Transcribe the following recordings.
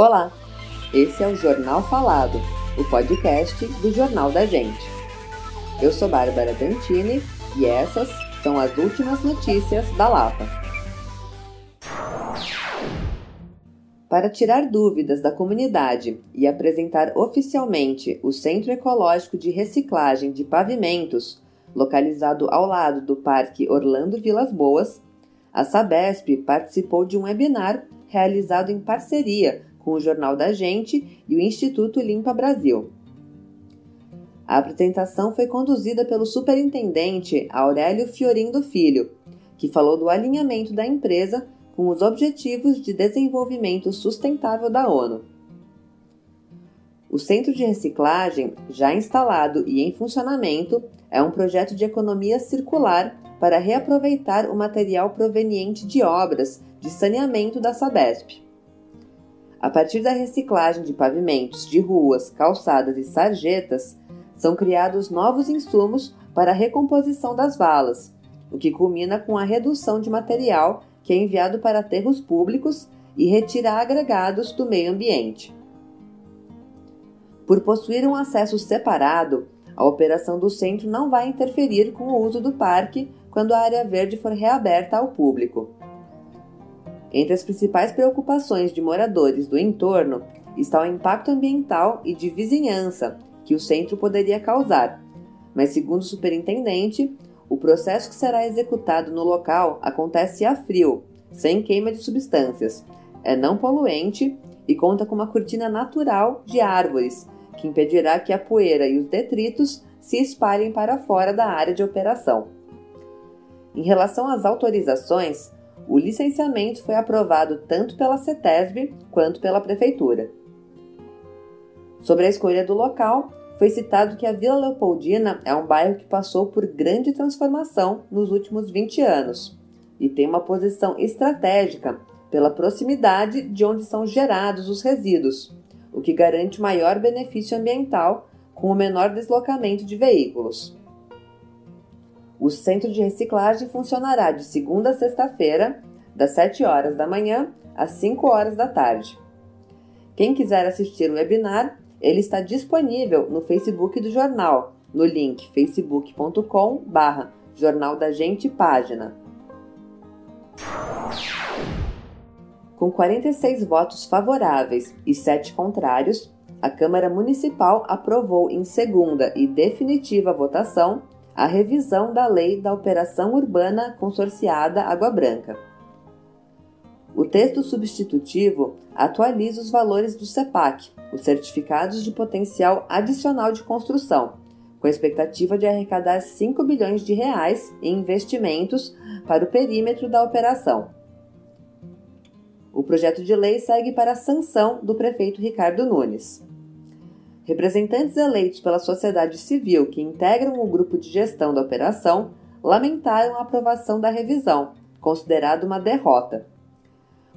Olá, esse é o Jornal Falado, o podcast do Jornal da Gente. Eu sou Bárbara Dantini e essas são as últimas notícias da Lapa. Para tirar dúvidas da comunidade e apresentar oficialmente o Centro Ecológico de Reciclagem de Pavimentos, localizado ao lado do Parque Orlando Vilas Boas, a Sabesp participou de um webinar realizado em parceria com o Jornal da Gente e o Instituto Limpa Brasil. A apresentação foi conduzida pelo superintendente Aurélio Fiorindo Filho, que falou do alinhamento da empresa com os Objetivos de Desenvolvimento Sustentável da ONU. O Centro de Reciclagem, já instalado e em funcionamento, é um projeto de economia circular para reaproveitar o material proveniente de obras de saneamento da Sabesp. A partir da reciclagem de pavimentos, de ruas, calçadas e sarjetas, são criados novos insumos para a recomposição das valas, o que culmina com a redução de material que é enviado para aterros públicos e retira agregados do meio ambiente. Por possuir um acesso separado, a operação do centro não vai interferir com o uso do parque quando a área verde for reaberta ao público. Entre as principais preocupações de moradores do entorno está o impacto ambiental e de vizinhança que o centro poderia causar, mas, segundo o superintendente, o processo que será executado no local acontece a frio, sem queima de substâncias, é não poluente e conta com uma cortina natural de árvores, que impedirá que a poeira e os detritos se espalhem para fora da área de operação. Em relação às autorizações, o licenciamento foi aprovado tanto pela CETESB quanto pela Prefeitura. Sobre a escolha do local, foi citado que a Vila Leopoldina é um bairro que passou por grande transformação nos últimos 20 anos e tem uma posição estratégica pela proximidade de onde são gerados os resíduos, o que garante maior benefício ambiental com o menor deslocamento de veículos. O centro de reciclagem funcionará de segunda a sexta-feira, das 7 horas da manhã às 5 horas da tarde. Quem quiser assistir o webinar, ele está disponível no Facebook do jornal, no link facebook.com/barra Jornal da Gente Página. Com 46 votos favoráveis e 7 contrários, a Câmara Municipal aprovou em segunda e definitiva votação a revisão da Lei da Operação Urbana Consorciada Água Branca. O texto substitutivo atualiza os valores do CEPAC, os Certificados de Potencial Adicional de Construção, com a expectativa de arrecadar 5 bilhões de reais em investimentos para o perímetro da operação. O projeto de lei segue para a sanção do prefeito Ricardo Nunes. Representantes eleitos pela sociedade civil que integram o grupo de gestão da operação lamentaram a aprovação da revisão, considerada uma derrota.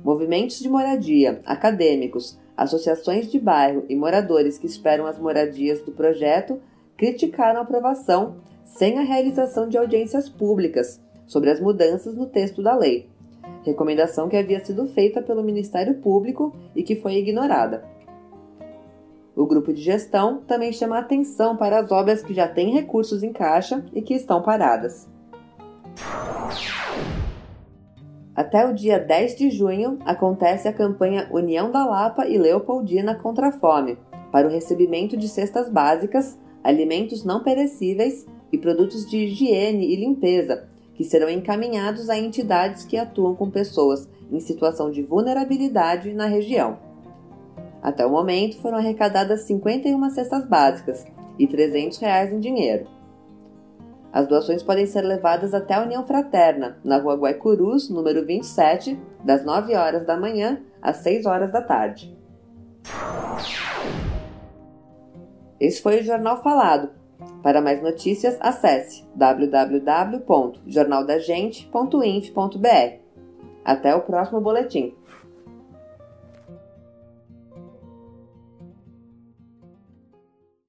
Movimentos de moradia, acadêmicos, associações de bairro e moradores que esperam as moradias do projeto criticaram a aprovação sem a realização de audiências públicas sobre as mudanças no texto da lei, recomendação que havia sido feita pelo Ministério Público e que foi ignorada. O grupo de gestão também chama atenção para as obras que já têm recursos em caixa e que estão paradas. Até o dia 10 de junho acontece a campanha União da Lapa e Leopoldina contra a Fome, para o recebimento de cestas básicas, alimentos não perecíveis e produtos de higiene e limpeza, que serão encaminhados a entidades que atuam com pessoas em situação de vulnerabilidade na região. Até o momento foram arrecadadas 51 cestas básicas e 300 reais em dinheiro. As doações podem ser levadas até a União Fraterna, na rua Guaicurus, número 27, das 9 horas da manhã às 6 horas da tarde. Esse foi o Jornal Falado. Para mais notícias, acesse www.jornaldagente.inf.br. Até o próximo boletim.